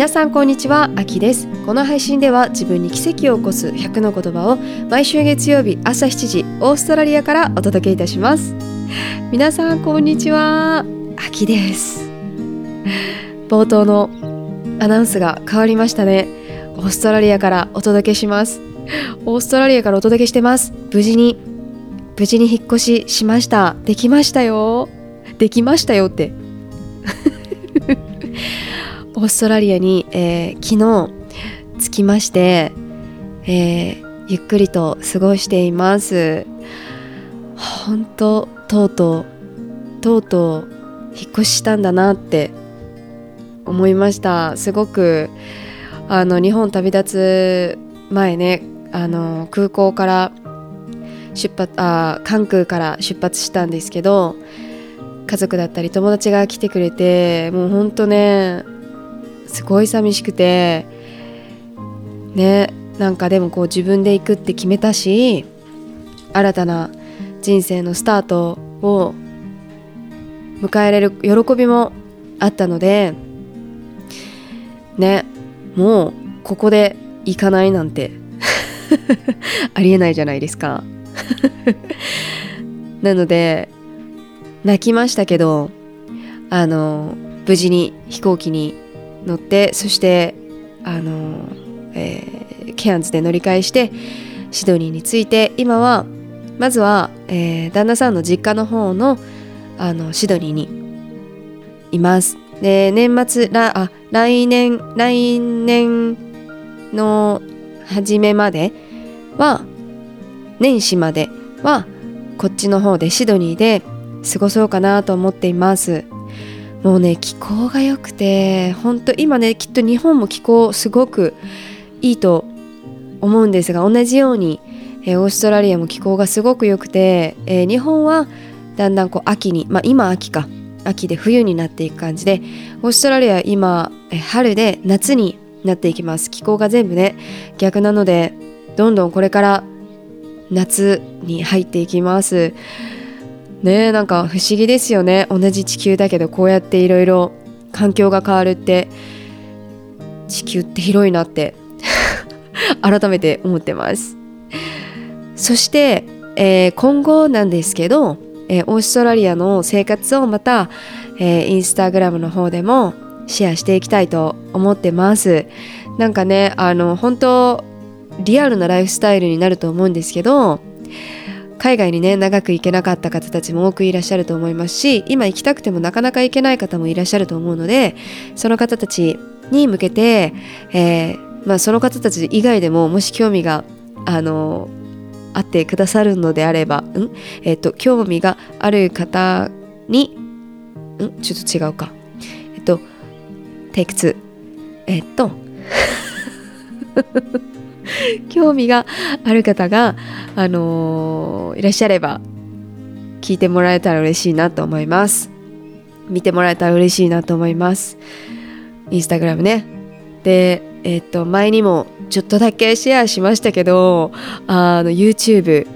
皆さんこんにちは。あきです。この配信では自分に奇跡を起こす100の言葉を毎週月曜日朝7時オーストラリアからお届けいたします。皆さんこんにちは。あきです。冒頭のアナウンスが変わりましたね。オーストラリアからお届けします。オーストラリアからお届けしてます。無事に無事に引っ越ししました。できましたよ。できましたよって。オーストラリアに、えー、昨日着きまして、えー、ゆっくりと過ごしています。本当とうとうとうとう引っ越ししたんだなって思いました。すごくあの日本旅立つ前ねあの空港から出発あ関空から出発したんですけど家族だったり友達が来てくれてもうほんとねすごい寂しくて。ねなんかでもこう自分で行くって決めたし新たな人生のスタートを迎えられる喜びもあったのでねもうここで行かないなんて ありえないじゃないですか。なので泣きましたけどあの無事に飛行機に乗ってそしてあの、えー、ケアンズで乗り換えしてシドニーに着いて今はまずは、えー、旦那さんの実家の方のあのシドニーにいます。で年末らあ来年来年の初めまでは年始まではこっちの方でシドニーで過ごそうかなと思っています。もうね気候が良くて本当今ねきっと日本も気候すごくいいと思うんですが同じように、えー、オーストラリアも気候がすごく良くて、えー、日本はだんだんこう秋にまあ今秋か秋で冬になっていく感じでオーストラリア今、春で夏になっていきます。気候が全部ね逆なのでどんどんこれから夏に入っていきます。ねえなんか不思議ですよね。同じ地球だけどこうやっていろいろ環境が変わるって。地球って広いなって。改めて思ってます。そして、えー、今後なんですけど、えー、オーストラリアの生活をまた、えー、インスタグラムの方でもシェアしていきたいと思ってます。なんかねあの本当リアルなライフスタイルになると思うんですけど海外にね長く行けなかった方たちも多くいらっしゃると思いますし今行きたくてもなかなか行けない方もいらっしゃると思うのでその方たちに向けて、えー、まあ、その方たち以外でももし興味があのあってくださるのであれば、ん？えっ、ー、と興味がある方にん？ちょっと違うか。えっとテイク2えっと。興味がある方が、あのー、いらっしゃれば聞いてもらえたら嬉しいなと思います。見てもらえたら嬉しいなと思います。インスタグラムね。でえっ、と前にもちょっとだけシェアしましたけどあの YouTube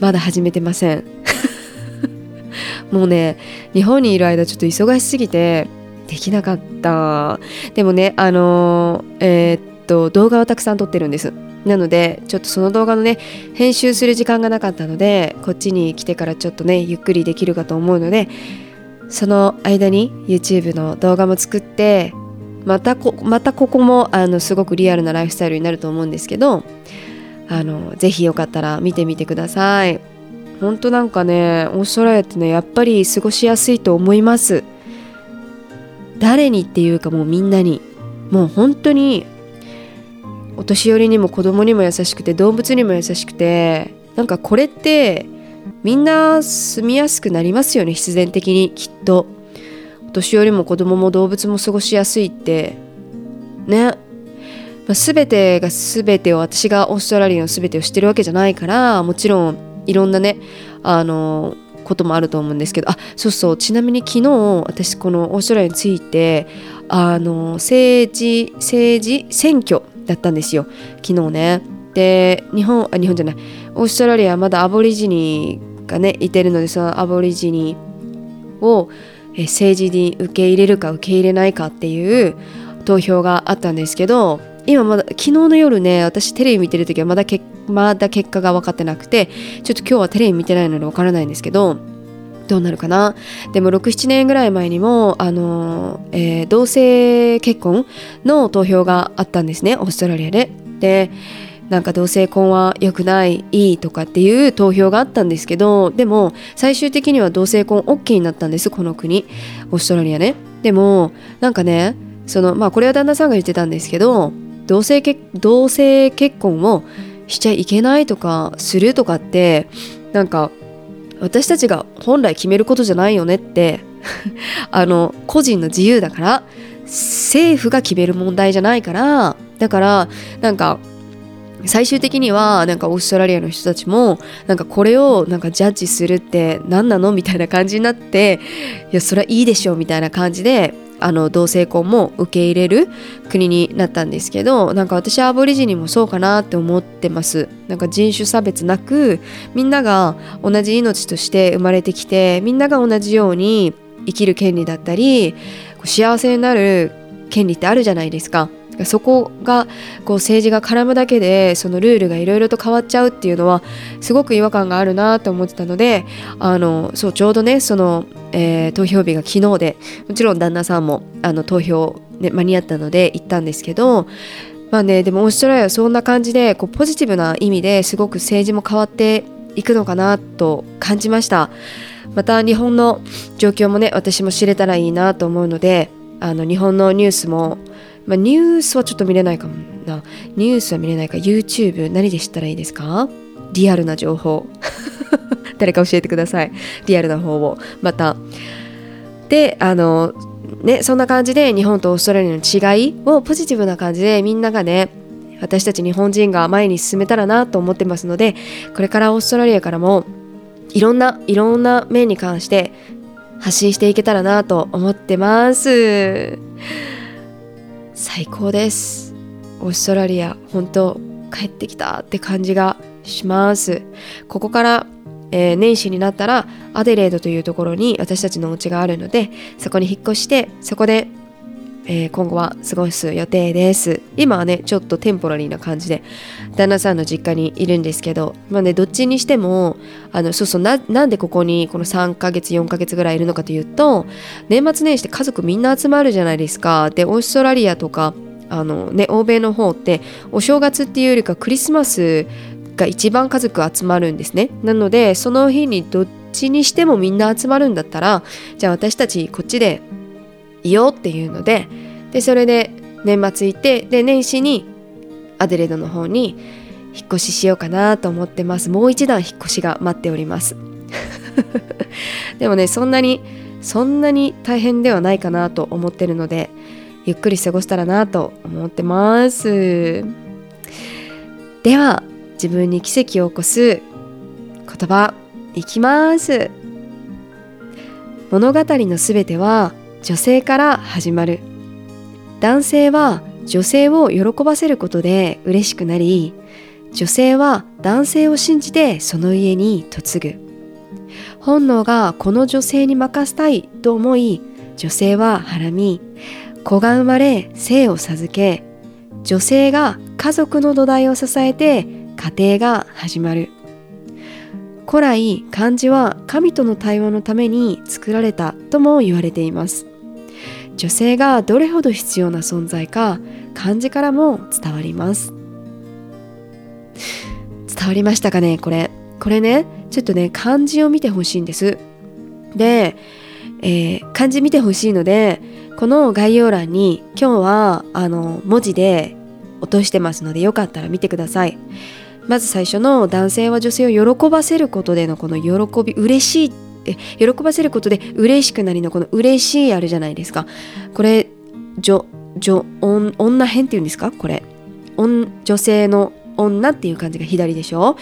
まだ始めてません。もうね日本にいる間ちょっと忙しすぎてできなかった。でもねあのー、えー、っと動画をたくさん撮ってるんです。なのでちょっとその動画のね編集する時間がなかったのでこっちに来てからちょっとねゆっくりできるかと思うのでその間に YouTube の動画も作ってまたこまたここもあのすごくリアルなライフスタイルになると思うんですけどあのぜひよかったら見てみてください。本当なんかねオーストラリアってねやっぱり過ごしやすいと思います。誰にっていうかもうみんなに。もう本当にお年寄りにも子供にも優しくて動物にも優しくてなんかこれってみんな住みやすくなりますよね必然的にきっと。お年寄りも子供も動物も過ごしやすいって。ね、まあ、全てが全てを私がオーストラリアの全てを知ってるわけじゃないからもちろんいろんなねあのこともあると思うんですけど。あそうそう。ちなみに昨日私このオーストラリアについてあの政治政治選挙だったんですよ。昨日ね。で日本あ日本じゃない。オーストラリアまだアボリジニがねいてるのでそのアボリジニを政治に受け入れるか受け入れないかっていう投票があったんですけど今まだ昨日の夜ね私テレビ見てる時はまだけまだ結果が分かってなくてちょっと今日はテレビ見てないので分からないんですけどどうなるかな？でも67年ぐらい前にもあの、えー、同性結婚の投票があったんですねオーストラリアで。でなんか同性婚は良くないいいとかっていう投票があったんですけどでも最終的には同性婚 OK になったんですこの国オーストラリアねでもなんかねそのまあこれは旦那さんが言ってたんですけど同性結同性結婚をしちゃいけないとかするとかってなんか私たちが本来決めることじゃないよねって あの個人の自由だから政府が決める問題じゃないからだからなんか最終的にはなんかオーストラリアの人たちもなんかこれをなんかジャッジするって何なのみたいな感じになっていやそれはいいでしょうみたいな感じであの同性婚も受け入れる国になったんですけどなんか私アボリジニもそうかなって思ってます。なんか人種差別なくみんなが同じ命として生まれてきてみんなが同じように生きる権利だったり幸せになる権利ってあるじゃないですか。そこがこう政治が絡むだけでそのルールがいろいろと変わっちゃうっていうのはすごく違和感があるなと思ってたのであのそうちょうどねその、えー、投票日が昨日でもちろん旦那さんもあの投票、ね、間に合ったので行ったんですけどまあねでもオーストラリアはそんな感じでこうポジティブな意味ですごく政治も変わっていくのかなと感じました。また日本の状況もね私も知れたらいいなと思うのであの日本のニュースもまあ、ニュースはちょっと見れないかもな。ニュースは見れないか、YouTube 何で知ったらいいですか？リアルな情報。誰か教えてください。リアルな方を。また。で、あの、ね、そんな感じで日本とオーストラリアの違いをポジティブな感じでみんながね、私たち日本人が前に進めたらなと思ってますので、これからオーストラリアからもいろんないろんな面に関して発信していけたらなと思ってます。最高です。オーストラリア本当帰ってきたって感じがします。ここから、えー、年始になったらアデレードというところに私たちのお家があるのでそこに引っ越してそこで、えー、今後は過ごす予定です。今はねちょっとテンポラリーな感じで旦那さんの実家にいるんですけどまあねどっちにしてもあのそうそうなんでここにこの3ヶ月4ヶ月ぐらいいるのかというと年末年始って家族みんな集まるじゃないですか。でオーストラリアとかあのね欧米の方ってお正月っていうよりかクリスマスが一番家族集まるんですね。なのでその日にどっちにしてもみんな集まるんだったらじゃあ私たちこっちでいようっていうのででそれで年末行ってで年始にアデレードの方に引っ越ししようかなと思ってます。もう一段引っ越しが待っております。でもねそんなにそんなに大変ではないかなと思ってるのでゆっくり過ごしたらなと思ってます。では自分に奇跡を起こす言葉いきます。物語のすべては女性から始まる。男性は女性を喜ばせることで嬉しくなり女性は男性を信じてその家に嫁ぐ。本能がこの女性に任せたいと思い女性ははらみ子が生まれ生を授け女性が家族の土台を支えて家庭が始まる。古来漢字は神との対話のために作られたとも言われています。女性がどれほど必要な存在か漢字からも伝わります。伝わりましたかねこれ。これねちょっとね漢字を見てほしいんです。で、えー、漢字見てほしいのでこの概要欄に今日はあの文字で落としてますのでよかったら見てください。まず最初の男性は女性を喜ばせることでのこの喜び嬉しいえ喜ばせることで嬉しくなりのこの嬉しいあるじゃないですか。これ女女女編っていうんですか？これ。女性の女っていう感じが左でしょ？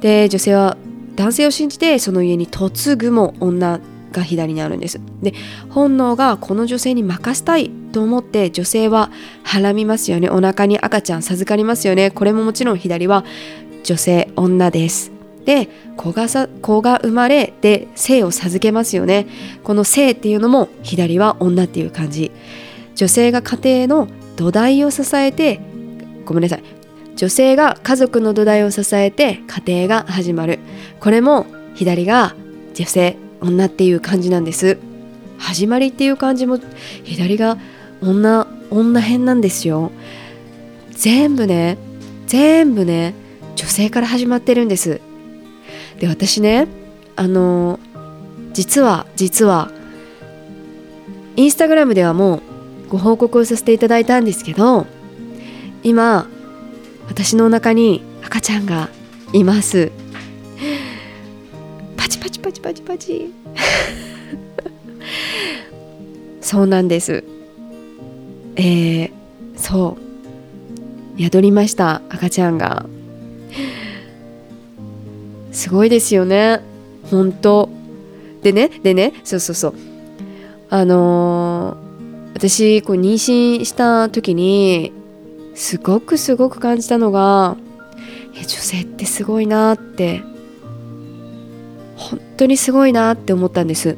で女性は男性を信じてその家に嫁ぐも女が左にあるんです。で本能がこの女性に任せたいと思って女性ははらみますよね。お腹に赤ちゃん授かりますよね。これももちろん左は女性女です。で子がさ子が生まれで生を授けますよね。この生っていうのも左は女っていう感じ。女性が家庭の土台を支えてごめんなさい。女性が家族の土台を支えて家庭が始まる。これも左が女性女っていう感じなんです。始まりっていう感じも左が女女編なんですよ。全部ね全部ね女性から始まってるんです。で私ねあの実は実はインスタグラムではもうご報告をさせていただいたんですけど今私のお腹に赤ちゃんがいます。パチパチパチパチパチ。そうなんです。えー、そう。宿りました赤ちゃんが。すごいですよね。本当。でねでねそうそうそう。あのー、私こう妊娠した時にすごくすごく感じたのが女性ってすごいなって本当にすごいなって思ったんです。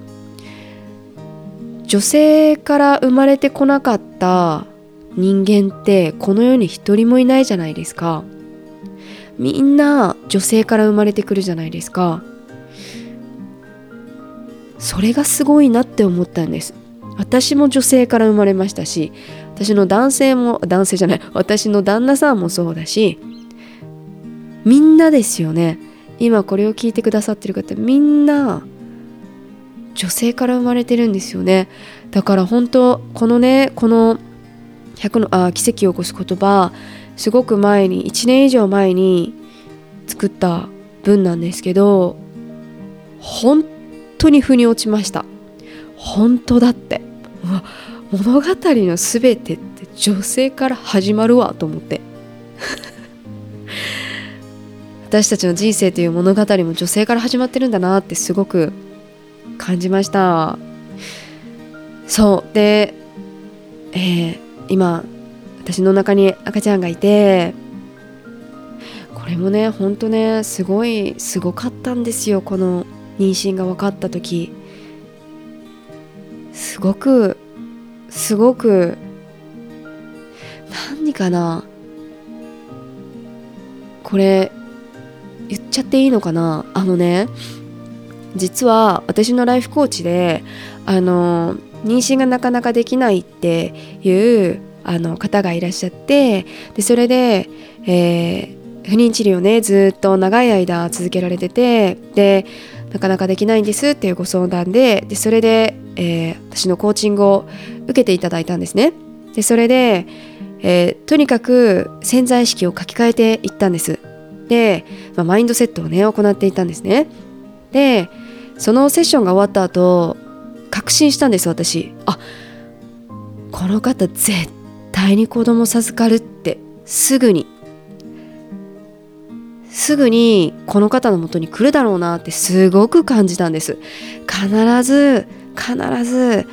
女性から生まれてこなかった人間ってこの世に一人もいないじゃないですか。みんな女性から生まれてくるじゃないですか。それがすごいなって思ったんです。私も女性から生まれましたし私の男性も男性じゃない私の旦那さんもそうだしみんなですよね。今これを聞いてくださってる方みんな女性から生まれてるんですよね。だから本当このねこの100のあ奇跡を起こす言葉すごく前に1年以上前に作った文なんですけど本当に腑に落ちました。本当だって。うわ物語の全てって女性から始まるわと思って。私たちの人生という物語も女性から始まってるんだなってすごく感じました。そう。で、えー、今私の中に赤ちゃんがいてこれもねほんとねすごいすごかったんですよ。この妊娠が分かった時。すごくすごく何かなこれ言っちゃっていいのかな。あのね実は私のライフコーチであの妊娠がなかなかできないっていうあの方がいらっしゃってでそれで、えー、不妊治療をねずっと長い間続けられててでなかなかできないんですっていうご相談ででそれで、えー、私のコーチングを受けていただいたんですね。でそれで、えー、とにかく潜在意識を書き換えていったんです。で、まあ、マインドセットをね行っていたんですね。でそのセッションが終わった後確信したんです私あこの方絶対に子供授かるってすぐにすぐにこの方のもとに来るだろうなってすごく感じたんです。必ず必ず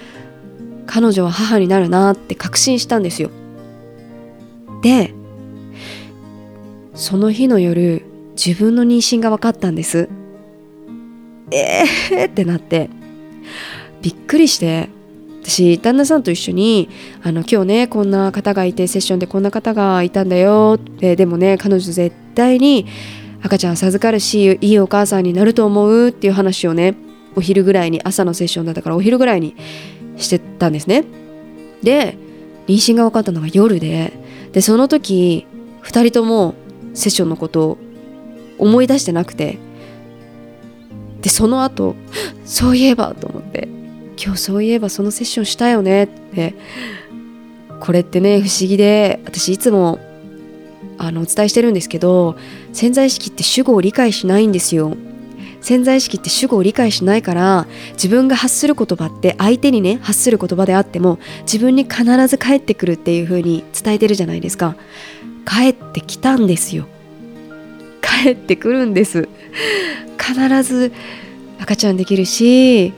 彼女は母になるなって確信したんですよ。でその日の夜自分の妊娠が分かったんです。えーってなってびっくりして私旦那さんと一緒にあの今日ねこんな方がいてセッションでこんな方がいたんだよ。ででもね彼女絶対に赤ちゃん授かるしいいお母さんになると思うっていう話をねお昼ぐらいに朝のセッションだったからお昼ぐらいにしてたんですね。で妊娠が分かったのが夜ででその時2人ともセッションのことを思い出してなくて。でその後 そういえばと思って。今日そういえばそのセッションしたよねって。これってね不思議で私いつもあのお伝えしてるんですけど潜在意識って主語を理解しないんですよ。潜在意識って主語を理解しないから自分が発する言葉って相手にね発する言葉であっても自分に必ず返ってくるっていう風に伝えてるじゃないですか。帰ってきたんですよ。帰ってくるんです。必ず赤ちゃんできるし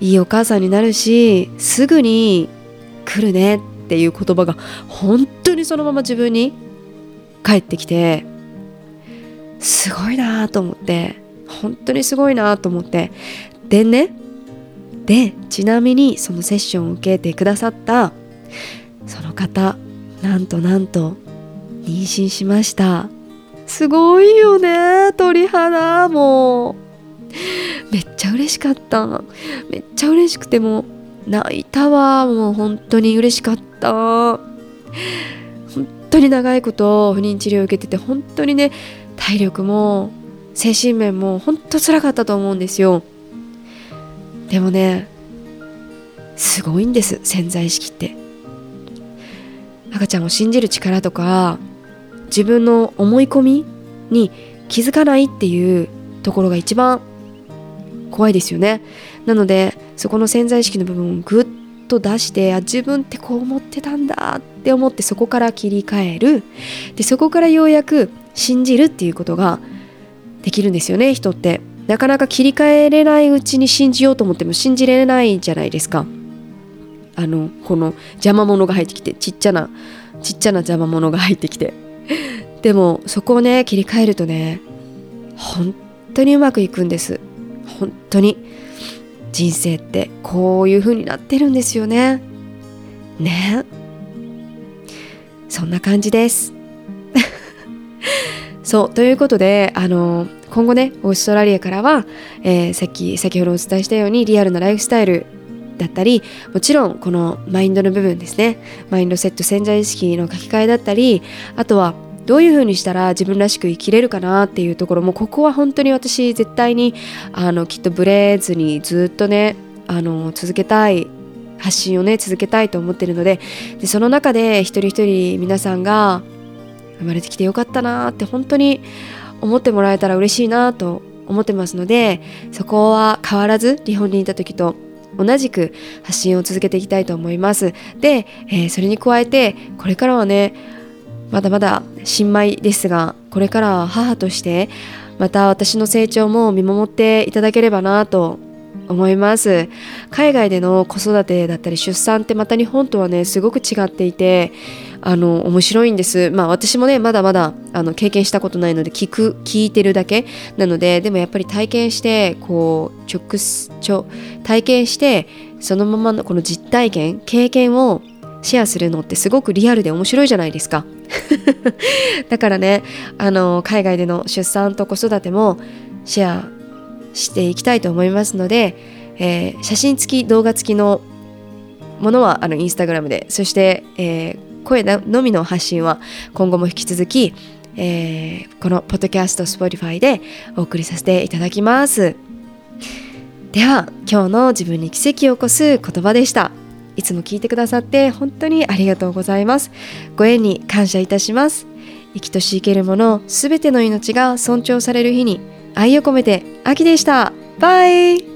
いいお母さんになるしすぐに来るねっていう言葉が本当にそのまま自分に返ってきてすごいなと思って本当にすごいなと思って。でねでちなみにそのセッションを受けてくださったその方なんとなんと妊娠しました。すごいよね鳥肌も。うめっ嬉しかった。めっちゃ嬉しくても泣いたわ。もう本当に嬉しかった。本当に長いこと不妊治療を受けてて本当にね体力も精神面も本当つらかったと思うんですよ。でもねすごいんです潜在意識って。赤ちゃんを信じる力とか自分の思い込みに気づかないっていうところが一番怖いですよね。なのでそこの潜在意識の部分をぐっと出してあ自分ってこう思ってたんだって思ってそこから切り替える。でそこからようやく信じるっていうことができるんですよね人って。なかなか切り替えれないうちに信じようと思っても信じれないじゃないですか。あのこの邪魔者が入ってきてちっちゃなちっちゃな邪魔者が入ってきて。でもそこをね切り替えるとね本当にうまくいくんです。本当に人生ってこういう風になってるんですよね。ね。そんな感じです。そうということであの今後ねオーストラリアからは、えー、さっき先ほどお伝えしたようにリアルなライフスタイルだったりもちろんこのマインドの部分ですね。マインドセット潜在意識の書き換えだったりあとはどういうふうにしたら自分らしく生きれるかなっていうところもここは本当に私絶対にあのきっとブレずにずっとねあの続けたい発信をね続けたいと思ってるのででその中で一人一人皆さんが生まれてきてよかったなって本当に思ってもらえたら嬉しいなと思ってますのでそこは変わらず日本にいた時と同じく発信を続けていきたいと思います。で、えー、それに加えてこれからはねまだまだ新米ですがこれからは母としてまた私の成長も見守っていただければなと思います。海外での子育てだったり出産ってまた日本とはねすごく違っていてあの面白いんです。まあ私もねまだまだあの経験したことないので聞く聞いてるだけなのででもやっぱり体験してこう直直体験してそのままのこの実体験経験をシェアするのってすごくリアルで面白いじゃないですか。だからねあの海外での出産と子育てもシェアしていきたいと思いますので、えー、写真付き動画付きのものはあのインスタグラムでそして、えー、声のみの発信は今後も引き続き、えー、このポッドキャスト Spotify でお送りさせていただきます。では今日の自分に奇跡を起こす言葉でした。いつも聞いてくださって本当にありがとうございます。ご縁に感謝いたします。生きとし生けるものすべての命が尊重される日に愛を込めて秋でした。バイ。